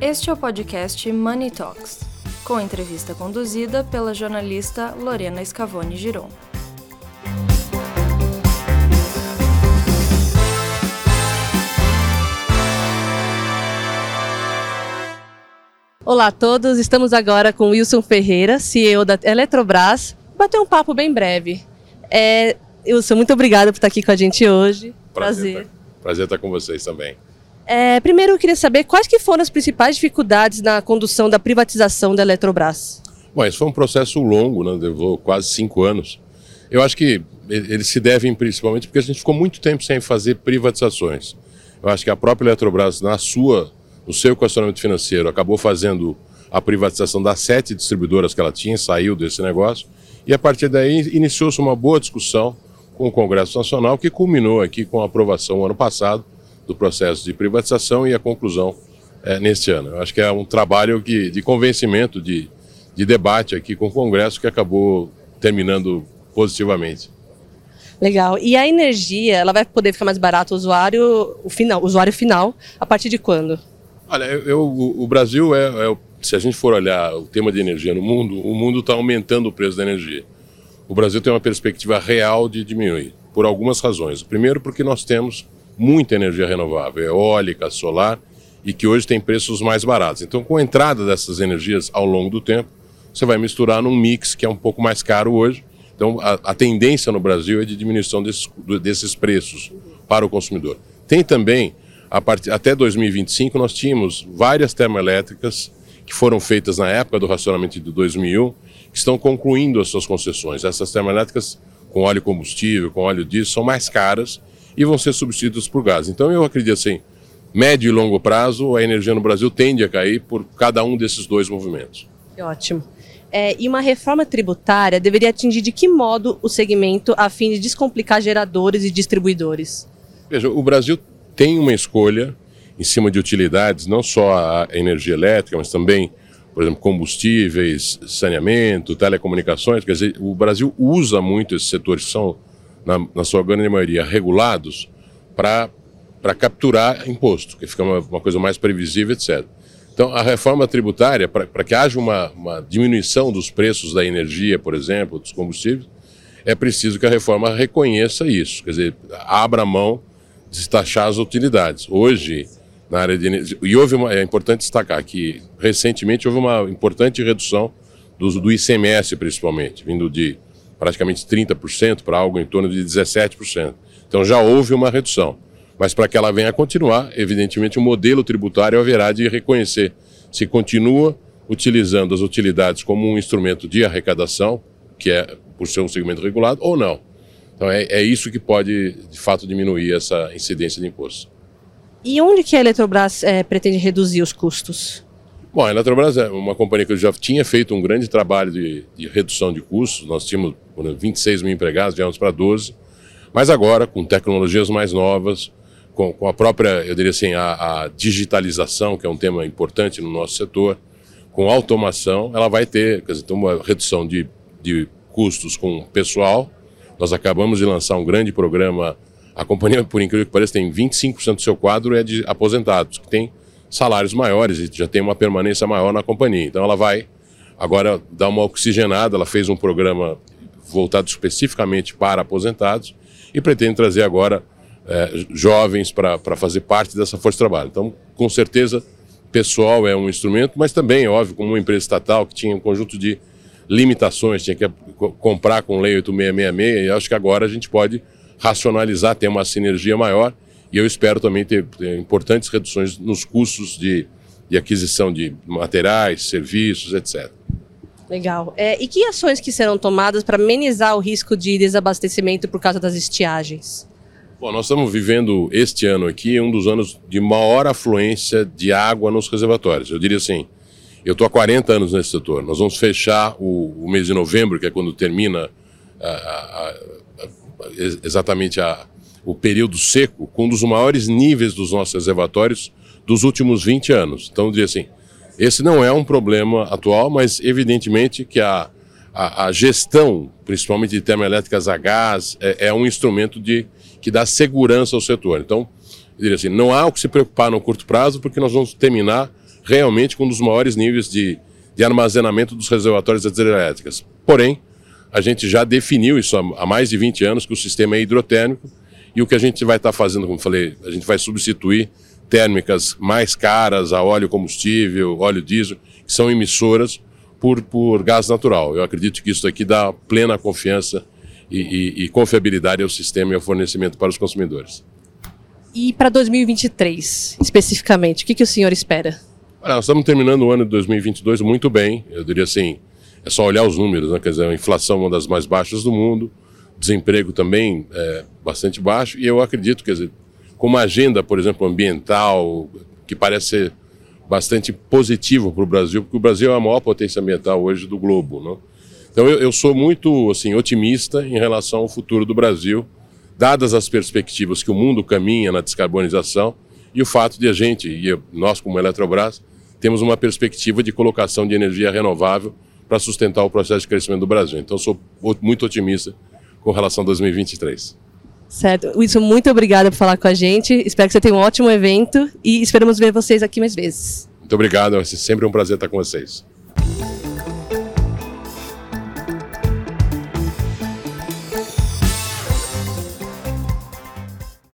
Este é o podcast Money Talks, com entrevista conduzida pela jornalista Lorena Scavone Giron. Olá a todos, estamos agora com Wilson Ferreira, CEO da Eletrobras, bater um papo bem breve. É, Wilson, muito obrigada por estar aqui com a gente hoje. Prazer. Prazer, Prazer estar com vocês também. É, primeiro eu queria saber quais que foram as principais dificuldades na condução da privatização da Eletrobras. Bom, isso foi um processo longo, né? levou quase cinco anos. Eu acho que eles se devem principalmente porque a gente ficou muito tempo sem fazer privatizações. Eu acho que a própria Eletrobras, na sua, no seu equacionamento financeiro, acabou fazendo a privatização das sete distribuidoras que ela tinha, saiu desse negócio, e a partir daí iniciou-se uma boa discussão com o Congresso Nacional, que culminou aqui com a aprovação ano passado do processo de privatização e a conclusão é, neste ano. Eu acho que é um trabalho que, de convencimento, de, de debate aqui com o Congresso que acabou terminando positivamente. Legal. E a energia, ela vai poder ficar mais barata o usuário, o final, usuário final, a partir de quando? Olha, eu, o, o Brasil é, é, se a gente for olhar o tema de energia no mundo, o mundo está aumentando o preço da energia. O Brasil tem uma perspectiva real de diminuir, por algumas razões. Primeiro, porque nós temos muita energia renovável, eólica, solar, e que hoje tem preços mais baratos. Então, com a entrada dessas energias ao longo do tempo, você vai misturar num mix que é um pouco mais caro hoje. Então, a, a tendência no Brasil é de diminuição desses, desses preços para o consumidor. Tem também, part... até 2025, nós tínhamos várias termoelétricas que foram feitas na época do racionamento de 2001, que estão concluindo as suas concessões. Essas termoelétricas com óleo combustível, com óleo diesel, são mais caras e vão ser substituídos por gás. Então eu acredito assim, médio e longo prazo, a energia no Brasil tende a cair por cada um desses dois movimentos. Ótimo. É, e uma reforma tributária deveria atingir de que modo o segmento a fim de descomplicar geradores e distribuidores? Veja, o Brasil tem uma escolha em cima de utilidades, não só a energia elétrica, mas também, por exemplo, combustíveis, saneamento, telecomunicações. Quer dizer, o Brasil usa muito esses setores que são na, na sua grande maioria, regulados para capturar imposto, que fica uma, uma, coisa mais previsível, etc. Então, a reforma tributária, para que haja uma, uma diminuição dos preços da energia, por exemplo, dos combustíveis, é preciso que a reforma reconheça isso, quer dizer, abra mão de taxar as utilidades. Hoje, na área de energia, e houve uma, é importante destacar que recentemente houve uma importante redução do, do ICMS, principalmente, vindo de praticamente 30% para algo em torno de 17%. Então já houve uma redução. Mas para que ela venha a continuar, evidentemente o modelo tributário haverá de reconhecer se continua utilizando as utilidades como um instrumento de arrecadação, que é por ser um segmento regulado, ou não. Então é, é isso que pode, de fato, diminuir essa incidência de imposto. E onde que a Eletrobras é, pretende reduzir os custos? Bom, a Eletrobras é uma companhia que já tinha feito um grande trabalho de, de redução de custos. Nós tínhamos 26 mil empregados, viemos para 12. Mas agora, com tecnologias mais novas, com, com a própria, eu diria assim, a, a, digitalização, que é um tema importante no nosso setor, com automação, ela vai ter quer dizer, uma redução de, de custos com pessoal. Nós acabamos de lançar um grande programa. A companhia, por incrível que pareça, tem 25% do seu quadro é de aposentados, que tem salários maiores e já tem uma permanência maior na companhia. Então ela vai agora dar uma oxigenada, ela fez um programa voltado especificamente para aposentados e pretende trazer agora é, jovens para fazer parte dessa força de trabalho. Então, com certeza, pessoal é um instrumento, mas também, óbvio, como uma empresa estatal que tinha um conjunto de limitações, tinha que comprar com lei 8666, e acho que agora a gente pode racionalizar, ter uma sinergia maior e eu espero também ter, ter importantes reduções nos custos de, de aquisição de materiais, serviços, etc. Legal. É, e que ações que serão tomadas para amenizar o risco de desabastecimento por causa das estiagens? Bom, nós estamos vivendo este ano aqui um dos anos de maior afluência de água nos reservatórios. Eu diria assim, eu estou há 40 anos nesse setor. Nós vamos fechar o, o mês de novembro, que é quando termina a, a, a, exatamente a, o período seco com um dos maiores níveis dos nossos reservatórios dos últimos 20 anos. Então, dizer assim, esse não é um problema atual, mas evidentemente que a, a, a gestão, principalmente de termoelétricas a gás, é, é, um instrumento de, que dá segurança ao setor. Então, diria assim, não há o que se preocupar no curto prazo, porque nós vamos terminar realmente com um dos maiores níveis de, de armazenamento dos reservatórios das hidrelétricas. Porém, a gente já definiu isso há, há mais de 20 anos, que o sistema é hidrotérmico, e o que a gente vai estar tá fazendo, como falei, a gente vai substituir térmicas mais caras a óleo combustível, óleo diesel, que são emissoras por, por gás natural. Eu acredito que isso aqui dá plena confiança e, e, e confiabilidade ao sistema e ao fornecimento para os consumidores. E para 2023, especificamente, o que, que o senhor espera? Olha, nós estamos terminando o ano de 2022 muito bem, eu diria assim, é só olhar os números, né? quer dizer, a inflação é uma das mais baixas do mundo, desemprego também é bastante baixo, e eu acredito, quer dizer, com uma agenda, por exemplo, ambiental, que parece ser bastante positivo para o Brasil, porque o Brasil é a maior potência ambiental hoje do globo. Né? Então eu, eu, sou muito assim, otimista em relação ao futuro do Brasil, dadas as perspectivas que o mundo caminha na descarbonização e o fato de a gente, e nós como Eletrobras, temos uma perspectiva de colocação de energia renovável para sustentar o processo de crescimento do Brasil. Então sou muito otimista com relação a 2023. Certo. Wilson, muito obrigada por falar com a gente. Espero que você tenha um ótimo evento e esperamos ver vocês aqui mais vezes. Muito obrigado. É sempre um prazer estar com vocês.